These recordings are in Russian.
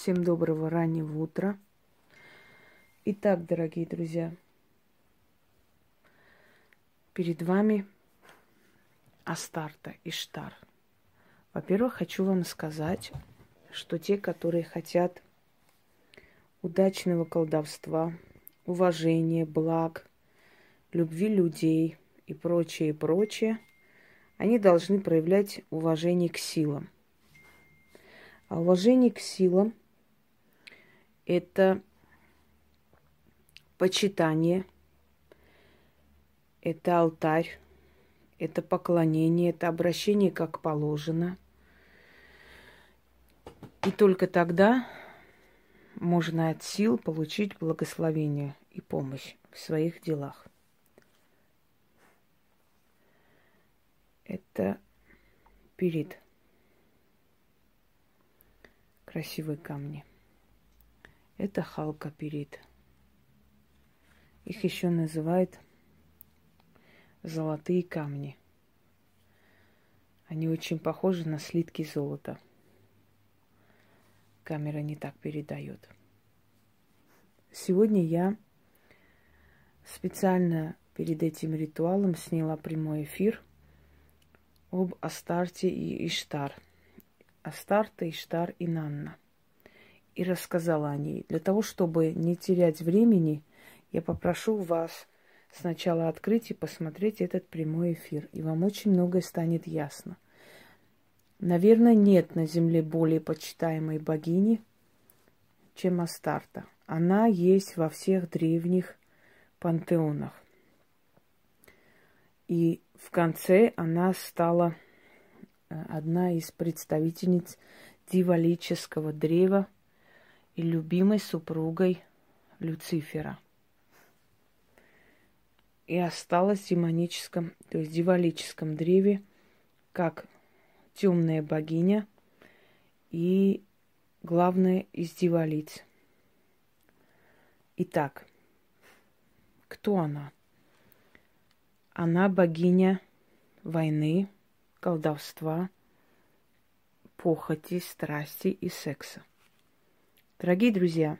Всем доброго раннего утра. Итак, дорогие друзья, перед вами Астарта и Штар. Во-первых, хочу вам сказать, что те, которые хотят удачного колдовства, уважения, благ, любви людей и прочее, и прочее, они должны проявлять уважение к силам. А уважение к силам – это почитание, это алтарь, это поклонение, это обращение как положено. И только тогда можно от сил получить благословение и помощь в своих делах. Это перед красивые камни. Это халка перед. Их еще называют золотые камни. Они очень похожи на слитки золота. Камера не так передает. Сегодня я специально перед этим ритуалом сняла прямой эфир об Астарте и Иштар. Астарта, Иштар и Нанна. И рассказала о ней. Для того, чтобы не терять времени, я попрошу вас сначала открыть и посмотреть этот прямой эфир, и вам очень многое станет ясно. Наверное, нет на земле более почитаемой богини, чем Астарта. Она есть во всех древних пантеонах. И в конце она стала э, одна из представительниц дивалического древа и любимой супругой Люцифера – и осталась в демоническом, то есть дивалическом древе, как темная богиня и главная из дивалиц. Итак, кто она? Она богиня войны, колдовства, похоти, страсти и секса. Дорогие друзья,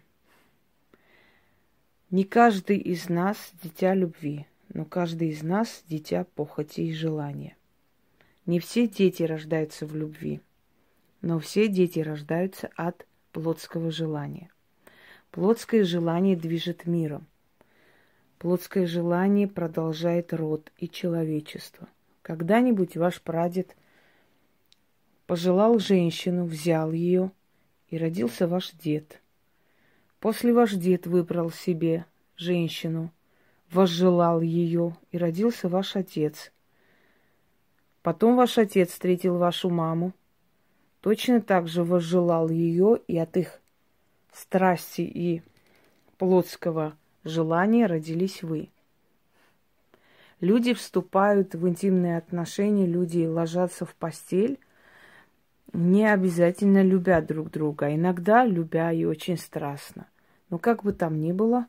не каждый из нас дитя любви но каждый из нас – дитя похоти и желания. Не все дети рождаются в любви, но все дети рождаются от плотского желания. Плотское желание движет миром. Плотское желание продолжает род и человечество. Когда-нибудь ваш прадед пожелал женщину, взял ее, и родился ваш дед. После ваш дед выбрал себе женщину – возжелал ее, и родился ваш отец. Потом ваш отец встретил вашу маму, точно так же возжелал ее, и от их страсти и плотского желания родились вы. Люди вступают в интимные отношения, люди ложатся в постель, не обязательно любя друг друга, а иногда любя и очень страстно. Но как бы там ни было,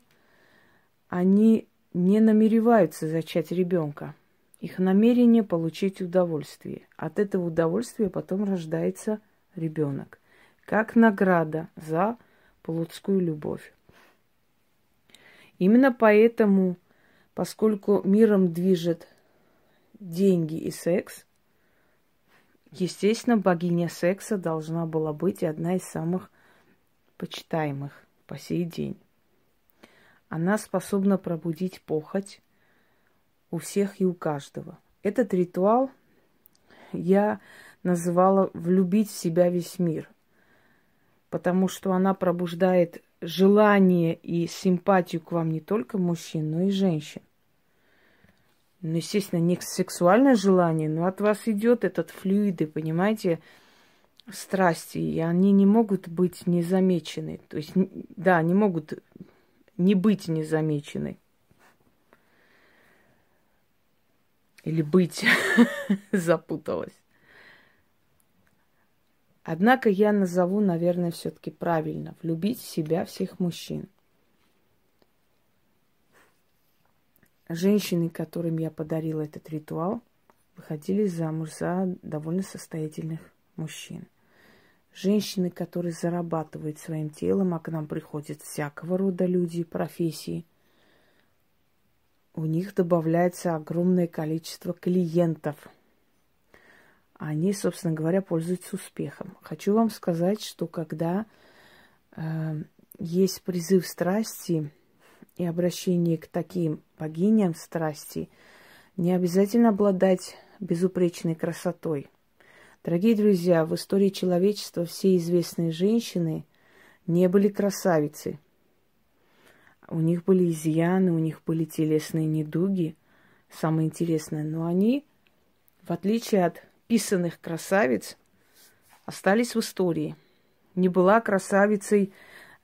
они не намереваются зачать ребенка. Их намерение получить удовольствие. От этого удовольствия потом рождается ребенок. Как награда за плотскую любовь. Именно поэтому, поскольку миром движет деньги и секс, естественно, богиня секса должна была быть одна из самых почитаемых по сей день. Она способна пробудить похоть у всех и у каждого. Этот ритуал я называла «влюбить в себя весь мир», потому что она пробуждает желание и симпатию к вам не только мужчин, но и женщин. Ну, естественно, не сексуальное желание, но от вас идет этот флюиды, понимаете, страсти, и они не могут быть незамечены. То есть, да, они могут не быть незамеченной. Или быть запуталась. Однако я назову, наверное, все-таки правильно. Влюбить в себя всех мужчин. Женщины, которым я подарила этот ритуал, выходили замуж за довольно состоятельных мужчин. женщины, которые зарабатывают своим телом, а к нам приходят всякого рода люди, профессии, у них добавляется огромное количество клиентов. Они, собственно говоря, пользуются успехом. Хочу вам сказать, что когда э, есть призыв страсти и обращение к таким богиням страсти, не обязательно обладать безупречной красотой. Дорогие друзья, в истории человечества все известные женщины не были красавицы. У них были изъяны, у них были телесные недуги, самое интересное. Но они, в отличие от писанных красавиц, остались в истории. Не была красавицей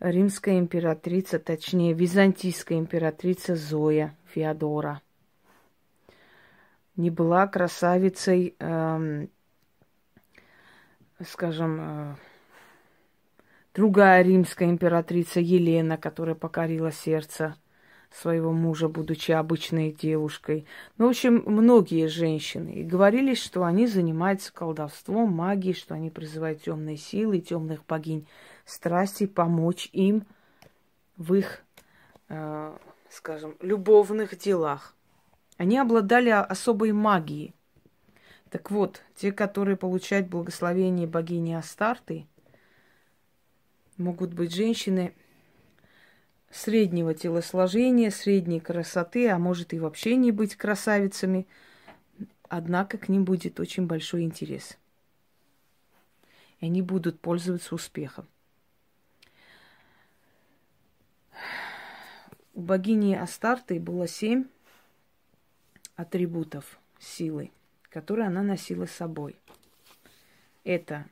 римская императрица, точнее, византийская императрица Зоя Феодора. Не была красавицей, эм, скажем, э, другая римская императрица Елена, которая покорила сердце своего мужа, будучи обычной девушкой. Ну, в общем, многие женщины. И говорили, что они занимаются колдовством, магией, что они призывают темные силы, темных богинь страсти, помочь им в их, э, скажем, любовных делах. Они обладали особой магией. Так вот, те, которые получают благословение богини Астарты – могут быть женщины среднего телосложения, средней красоты, а может и вообще не быть красавицами. Однако к ним будет очень большой интерес. И они будут пользоваться успехом. У богини Астарты было семь атрибутов силы, которые она носила с собой. Это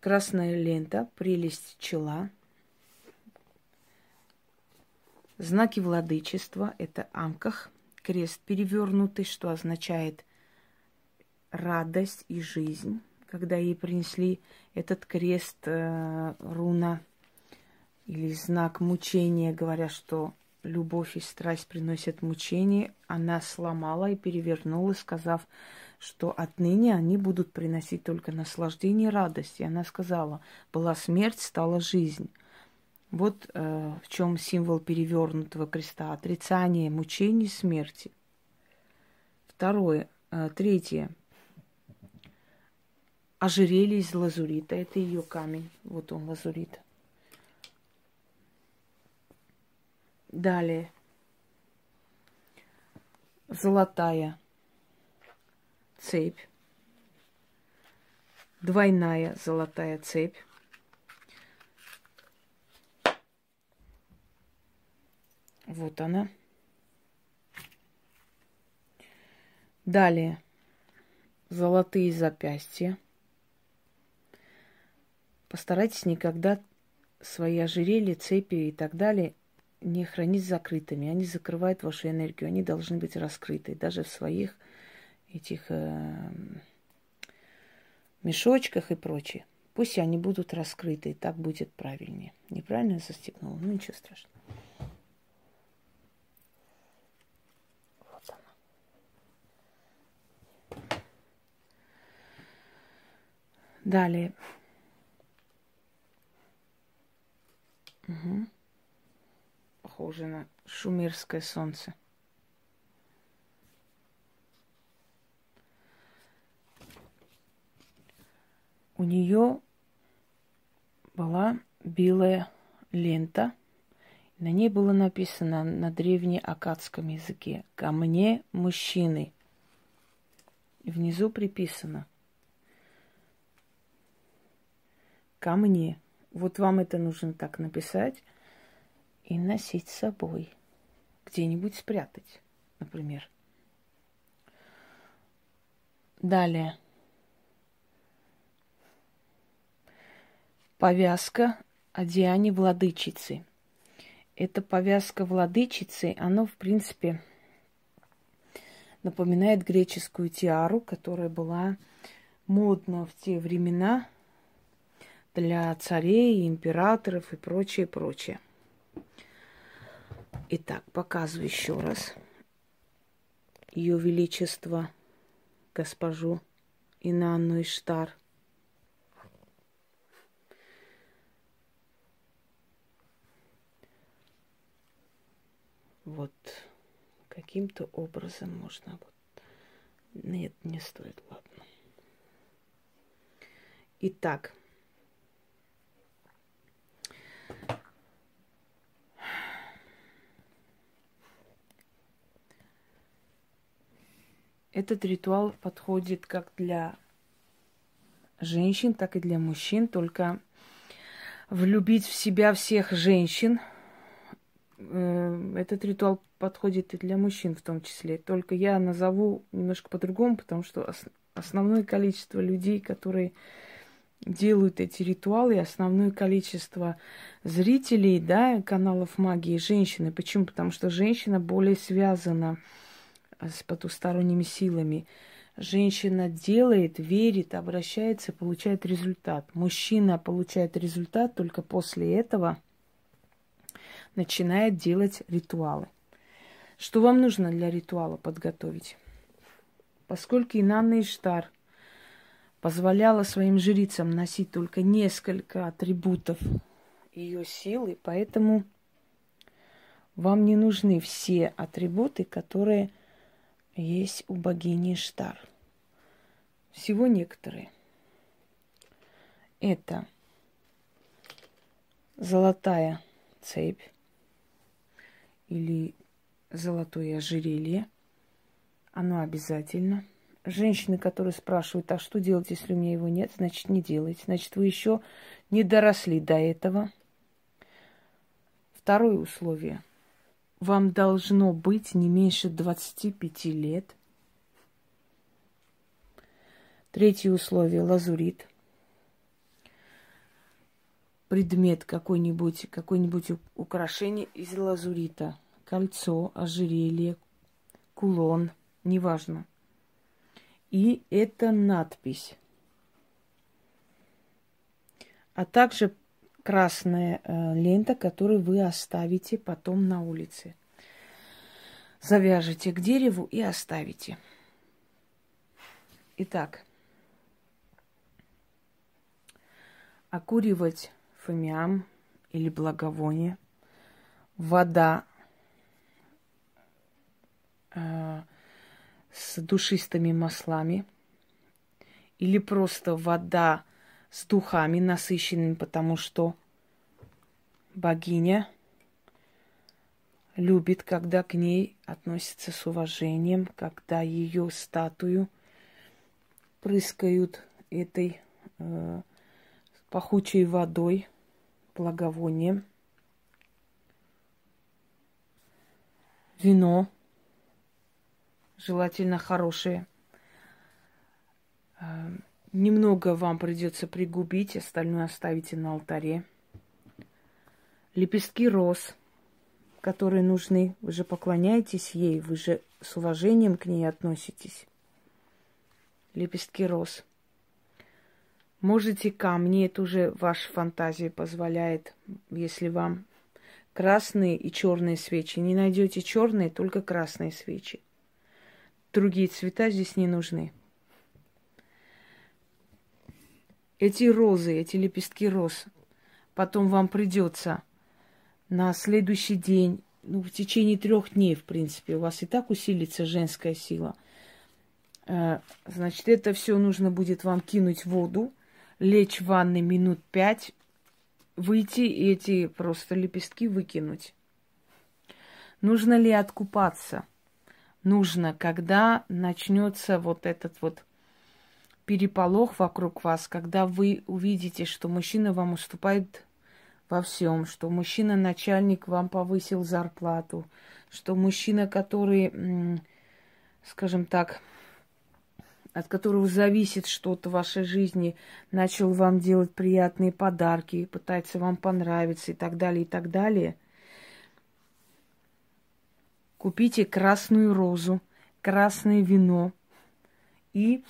красная лента, прелесть чела, знаки владычества – это амках, крест перевернутый, что означает радость и жизнь. Когда ей принесли этот крест, э, руна или знак мучения, говоря, что любовь и страсть приносят мучение, она сломала и перевернула, сказав, что отныне они будут приносить только наслаждение и радость. И она сказала, была смерть, стала жизнь. Вот э, в чем символ перевернутого креста. Отрицание мучений смерти. Второе. Э, третье. Ожерелье из лазурита. Это ее камень. Вот он, лазурит. Далее. Золотая цепь, двойная золотая цепь. Вот она. Далее золотые запястья. Постарайтесь никогда свои ожерелья, цепи и так далее не хранить закрытыми. Они закрывают вашу энергию. Они должны быть раскрыты даже в своих этих э, мешочках и прочее. Пусть они будут раскрыты, и так будет правильнее. Неправильно я застегнула? Ну, ничего страшного. Далее. Угу. Похоже на шумерское солнце. у нее была белая лента. На ней было написано на древнеакадском языке «Ко мне мужчины». Внизу приписано «Ко мне». Вот вам это нужно так написать и носить с собой. Где-нибудь спрятать, например. Далее – повязка о Диане Владычицы. Эта повязка владычицы, она, в принципе, напоминает греческую тиару, которая была модна в те времена для царей, императоров и прочее, прочее. Итак, показываю еще раз. Ее Величество, госпожу Инанну Иштар. Вот каким-то образом можно... Вот. Нет, не стоит, ладно. Итак, Этот ритуал подходит как для женщин, так и для мужчин, только влюбить в себя всех женщин. Э, этот ритуал подходит и для мужчин в том числе. Только я назову немножко по-другому, потому что основное количество людей, которые делают эти ритуалы, основное количество зрителей, да, каналов магии женщины. Почему? Потому что женщина более связана с потусторонними силами. Женщина делает, верит, обращается, получает результат. Мужчина получает результат только после этого начинает делать ритуалы. Что вам нужно для ритуала подготовить? Поскольку Инанна Иштар позволяла своим жрицам носить только несколько атрибутов ее силы, поэтому вам не нужны все атрибуты, которые есть у богини Штар. Всего некоторые. Это золотая цепь или золотое ожерелье. Оно обязательно. Женщины, которые спрашивают, а что делать, если у меня его нет, значит, не делайте. Значит, вы еще не доросли до этого. Второе условие – вам должно быть не меньше 25 лет. Третье условие – лазурит. Предмет какой-нибудь, какое-нибудь украшение из лазурита. Кольцо, ожерелье, кулон, неважно. И это надпись. А также красная э, лента, которую вы оставите потом на улице. Завяжете к дереву и оставите. Итак, окуривать фомиам или благовоние, вода э, с душистыми маслами или просто вода с духами насыщенными, потому что богиня любит, когда к ней относятся с уважением, когда ее статую прыскают этой э, пахучей водой, благовонием. Вино, желательно хорошее. Э, Немного вам придется пригубить, остальное оставите на алтаре. Лепестки роз, которые нужны. Вы же поклоняетесь ей, вы же с уважением к ней относитесь. Лепестки роз. Можете камни, это уже ваша фантазия позволяет, если вам красные и черные свечи. Не найдете черные, только красные свечи. Другие цвета здесь не нужны. Эти розы, эти лепестки роз, потом вам придется на следующий день, ну, в течение трех дней, в принципе, у вас и так усилится женская сила. Э, значит, это все нужно будет вам кинуть в воду, лечь в ванной минут пять, выйти и эти просто лепестки выкинуть. Нужно ли откупаться? Нужно, когда начнется вот этот вот переполох вокруг вас, когда вы увидите, что мужчина вам уступает во всем, что мужчина-начальник вам повысил зарплату, что мужчина, который, скажем так, от которого зависит что-то в вашей жизни, начал вам делать приятные подарки, пытается вам понравиться и так далее, и так далее. Купите красную розу, красное вино и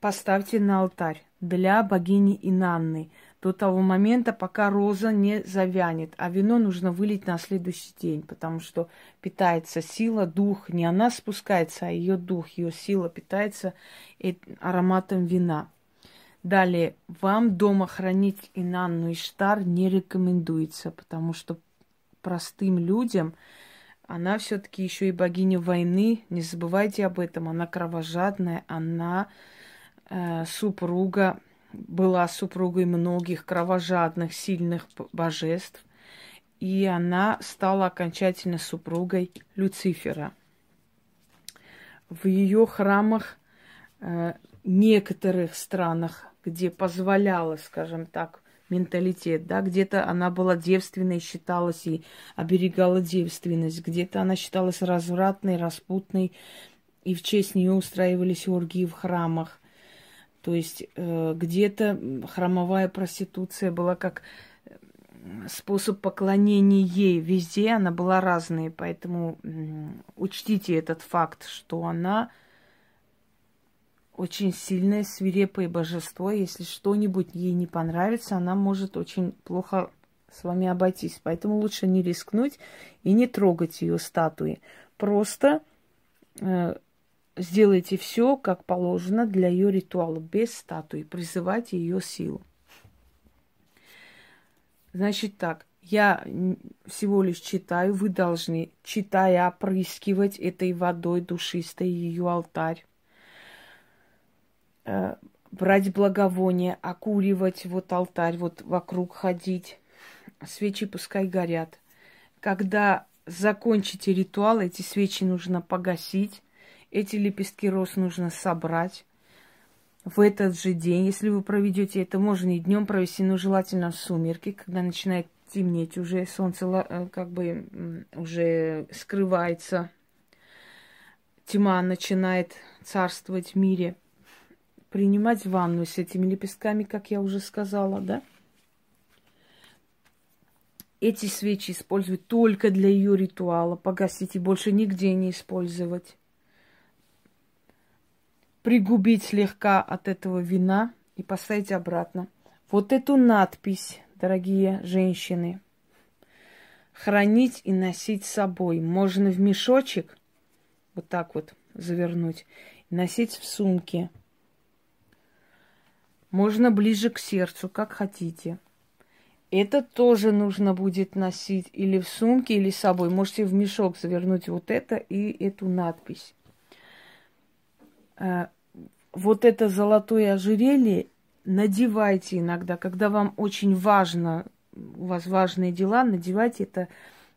поставьте на алтарь для богини Инанны до того момента, пока роза не завянет. А вино нужно вылить на следующий день, потому что питается сила, дух. Не она спускается, а ее дух, ее сила питается ароматом вина. Далее, вам дома хранить Инанну и Штар не рекомендуется, потому что простым людям она все-таки еще и богиня войны. Не забывайте об этом. Она кровожадная, она э, супруга, была супругой многих кровожадных, сильных божеств. И она стала окончательно супругой Люцифера. В ее храмах, э, некоторых странах, где позволяла, скажем так, менталитет, да, где-то она была девственной, считалась и оберегала девственность, где-то она считалась развратной, распутной, и в честь нее устраивались оргии в храмах. То есть э, где-то храмовая проституция была как способ поклонения ей. Везде она была разной, поэтому учтите этот факт, что она очень сильное, свирепое божество. Если что-нибудь ей не понравится, она может очень плохо с вами обойтись. Поэтому лучше не рискнуть и не трогать ее статуи. Просто э, сделайте все, как положено для ее ритуала, без статуи. Призывайте ее силу. Значит так, я всего лишь читаю, вы должны, читая, опрыскивать этой водой душистой ее алтарь Э, брать благовония, окуривать вот алтарь, вот вокруг ходить. Свечи пускай горят. Когда закончите ритуал, эти свечи нужно погасить, эти лепестки роз нужно собрать в этот же день. Если вы проведете это, можно и днем провести, но желательно в сумерки, когда начинает темнеть, уже солнце э, как бы уже скрывается, тьма начинает царствовать в мире – принимать ванну с этими лепестками, как я уже сказала, да? Эти свечи использовать только для ее ритуала, погасить и больше нигде не использовать. Пригубить слегка от этого вина и поставить обратно. Вот эту надпись, дорогие женщины, хранить и носить с собой. Можно в мешочек, вот так вот завернуть, носить в сумке – можно ближе к сердцу, как хотите. Это тоже нужно будет носить или в сумке, или с собой. Можете в мешок завернуть вот это и эту надпись. Э, вот это золотое ожерелье надевайте иногда, когда вам очень важно, у вас важные дела, надевайте это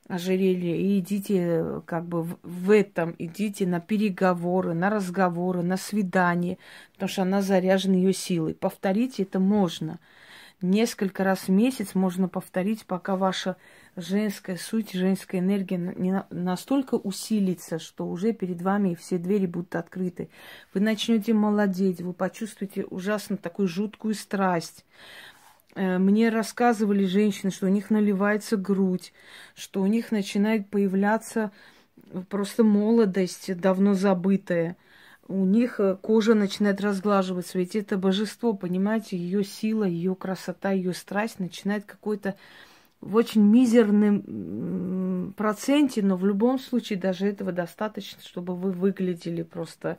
ожерелье и идите как бы в этом, идите на переговоры, на разговоры, на свидание, потому что она заряжена ее силой. Повторить это можно. Несколько раз в месяц можно повторить, пока ваша женская суть, женская энергия не настолько усилится, что уже перед вами все двери будут открыты. Вы начнете молодеть, вы почувствуете ужасно такую жуткую страсть Э, мне рассказывали женщины, что у них наливается грудь, что у них начинает появляться просто молодость, давно забытая. У них э, кожа начинает разглаживаться, ведь это божество, понимаете, ее сила, ее красота, ее страсть начинает какой-то в очень мизерном проценте, но в любом случае даже этого достаточно, чтобы вы выглядели просто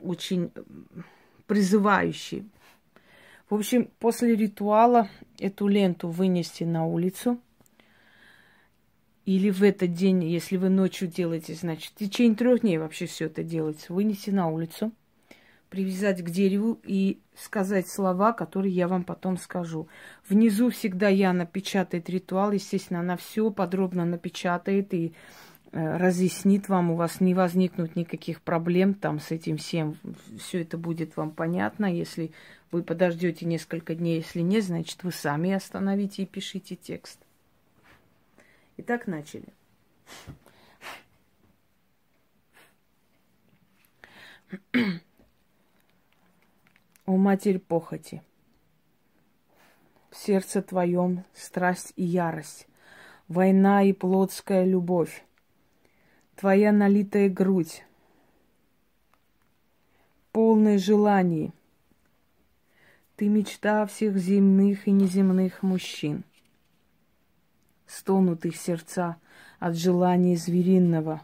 очень призывающие. В общем, после ритуала эту ленту вынести на улицу. Или в этот день, если вы ночью делаете, значит, в течение трех дней вообще все это делается. Вынести на улицу, привязать к дереву и сказать слова, которые я вам потом скажу. Внизу всегда я напечатает ритуал. Естественно, она все подробно напечатает и Э, разъяснит вам, у вас не возникнут никаких проблем там с этим всем. Все это будет вам понятно. Если вы подождете несколько дней, если нет, значит, вы сами остановите и пишите текст. Итак, начали. О, Матерь похоти, в сердце твоем страсть и ярость, война и плотская любовь, твоя налитая грудь, полное желаний. Ты мечта всех земных и неземных мужчин. Стонут их сердца от желания звериного.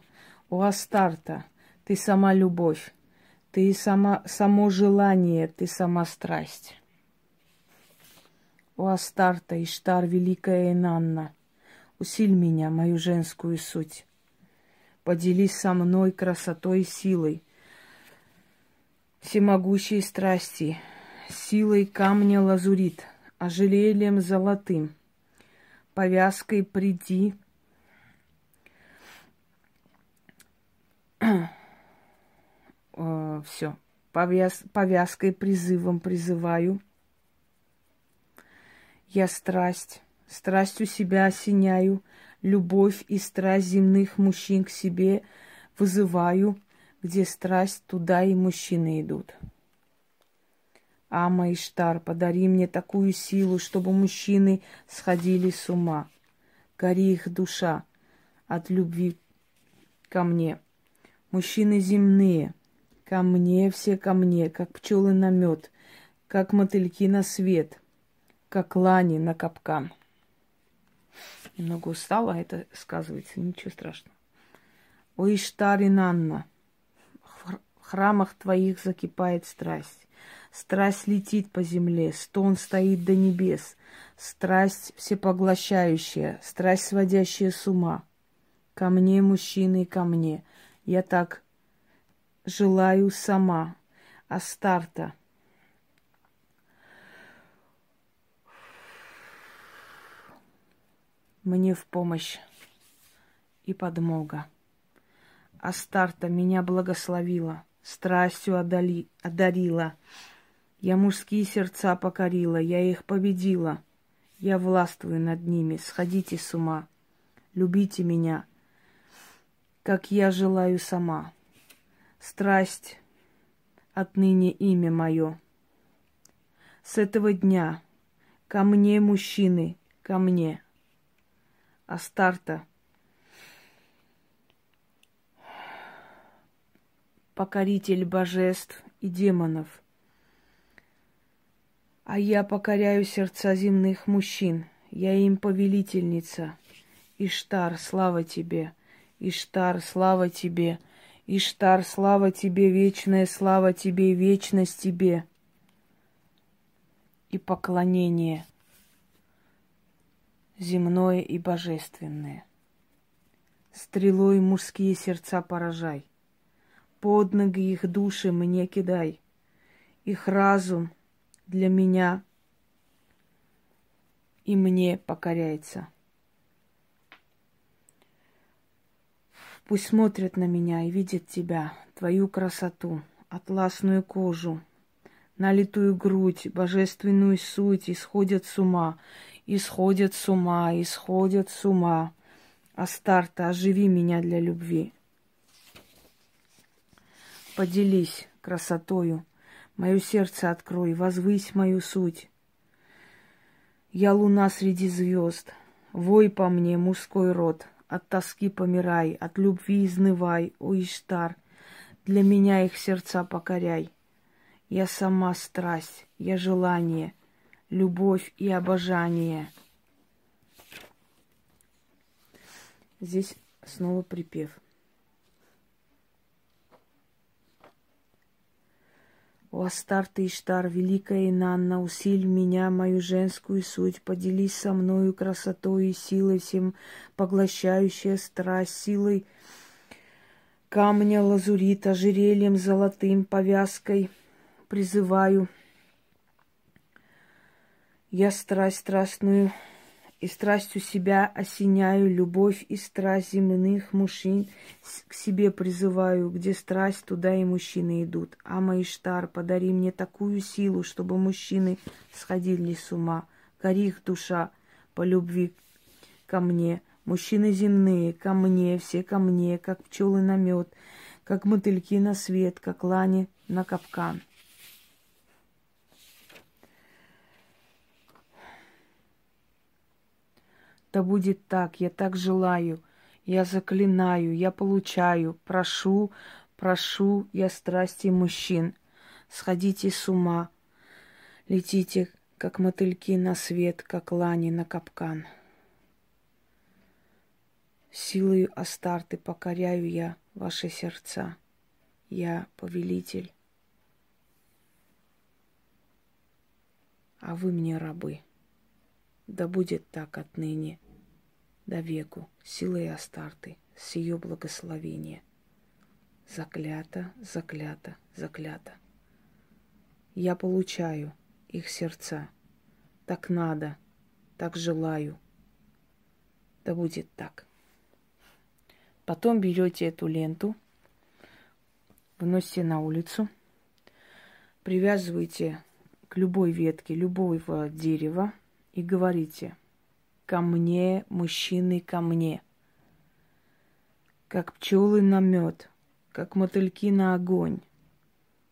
О, Астарта, ты сама любовь, ты сама, само желание, ты сама страсть. О, Астарта, Иштар, великая Инанна, усиль меня, мою женскую суть. Поделись со мной красотой и силой, всемогущей страсти, силой камня лазурит, ожерельем золотым, повязкой приди, все, повяз, повязкой призывом призываю. Я страсть, страстью себя осеняю, любовь и страсть земных мужчин к себе вызываю, где страсть, туда и мужчины идут. Ама Иштар, подари мне такую силу, чтобы мужчины сходили с ума. Гори их душа от любви ко мне. Мужчины земные, ко мне все ко мне, как пчелы на мед, как мотыльки на свет, как лани на капкан. Немного устала, это сказывается, ничего страшного. О, Иштар и Нанна, в храмах твоих закипает страсть. Страсть летит по земле, стон стоит до небес. Страсть всепоглощающая, страсть, сводящая с ума. Ко мне, мужчины, ко мне. Я так желаю сама. Астарта. Мне в помощь и подмога. Астарта меня благословила, страстью одали, одарила. Я мужские сердца покорила, я их победила. Я властвую над ними, сходите с ума. Любите меня, как я желаю сама. Страсть отныне имя мое. С этого дня ко мне, мужчины, ко мне. Астарта. Покоритель божеств и демонов – а я покоряю сердца земных мужчин. Я им повелительница. Иштар, слава тебе. Иштар, слава тебе. Иштар, слава тебе, вечная слава тебе, вечность тебе. И поклонение земное и божественное. Стрелой мужские сердца поражай. Под ноги их души мне кидай. Их разум — для меня и мне покоряется. Пусть смотрят на меня и видят тебя, твою красоту, атласную кожу, налитую грудь, божественную суть, исходят с ума, исходят с ума, исходят с ума. Астарта, оживи меня для любви. Поделись красотою, Мое сердце открой, возвысь мою суть. Я луна среди звезд, вой по мне, мужской род, от тоски помирай, от любви изнывай, о Иштар, для меня их сердца покоряй. Я сама страсть, я желание, любовь и обожание. Здесь снова припев. О, Астар ты, Иштар, великая Инанна, усиль меня, мою женскую суть, поделись со мною красотой и силой всем поглощающая страсть, силой камня лазурита, ожерельем золотым, повязкой призываю. Я страсть страстную и страстью себя осеняю, любовь и страсть земных мужчин к себе призываю, где страсть, туда и мужчины идут. Ама Иштар, подари мне такую силу, чтобы мужчины сходили с ума. Гори их душа по любви ко мне. Мужчины земные, ко мне, все ко мне, как пчелы на мед, как мотыльки на свет, как лани на капкан. Да будет так, я так желаю, я заклинаю, я получаю, прошу, прошу я страсти мужчин. Сходите с ума, летите, как мотыльки на свет, как лани на капкан. Силою Астарты покоряю я ваши сердца. Я повелитель, а вы мне рабы. Да будет так отныне, до веку, силой Астарты. с ее благословения. Заклято, заклято, заклято. Я получаю их сердца. Так надо, так желаю. Да будет так. Потом берете эту ленту, выносите на улицу, привязываете к любой ветке любого дерева и говорите «Ко мне, мужчины, ко мне!» Как пчелы на мед, как мотыльки на огонь,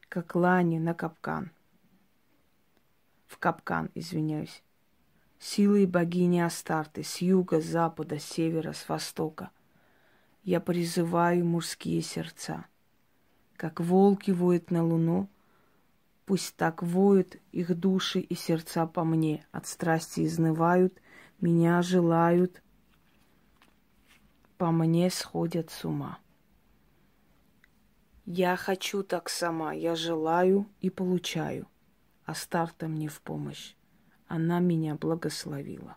как лани на капкан. В капкан, извиняюсь. Силы богини Астарты с юга, с запада, с севера, с востока. Я призываю мужские сердца. Как волки воют на луну, пусть так воют их души и сердца по мне. От страсти изнывают, меня желают, по мне сходят с ума. Я хочу так сама, я желаю и получаю. Астарта мне в помощь. Она меня благословила.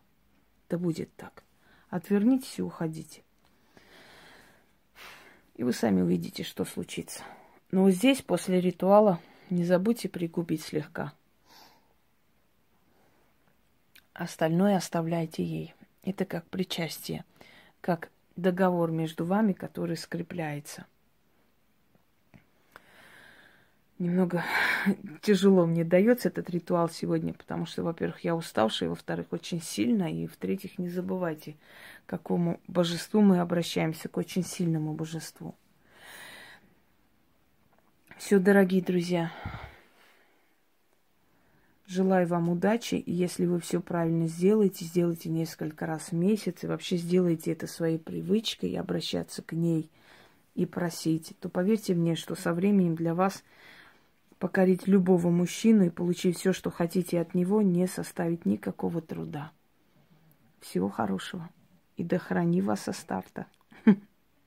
Да будет так. Отвернитесь и уходите. И вы сами увидите, что случится. Но здесь, после ритуала, не забудьте пригубить слегка. Остальное оставляйте ей. Это как причастие, как договор между вами, который скрепляется. Немного тяжело мне дается этот ритуал сегодня, потому что, во-первых, я уставшая, во-вторых, очень сильно, и в-третьих, не забывайте, к какому божеству мы обращаемся, к очень сильному божеству. Все, дорогие друзья, желаю вам удачи, и если вы все правильно сделаете, сделайте несколько раз в месяц, и вообще сделайте это своей привычкой, обращаться к ней и просить, то поверьте мне, что со временем для вас – покорить любого мужчину и получить все, что хотите от него, не составит никакого труда. Всего хорошего. И да храни вас со старта.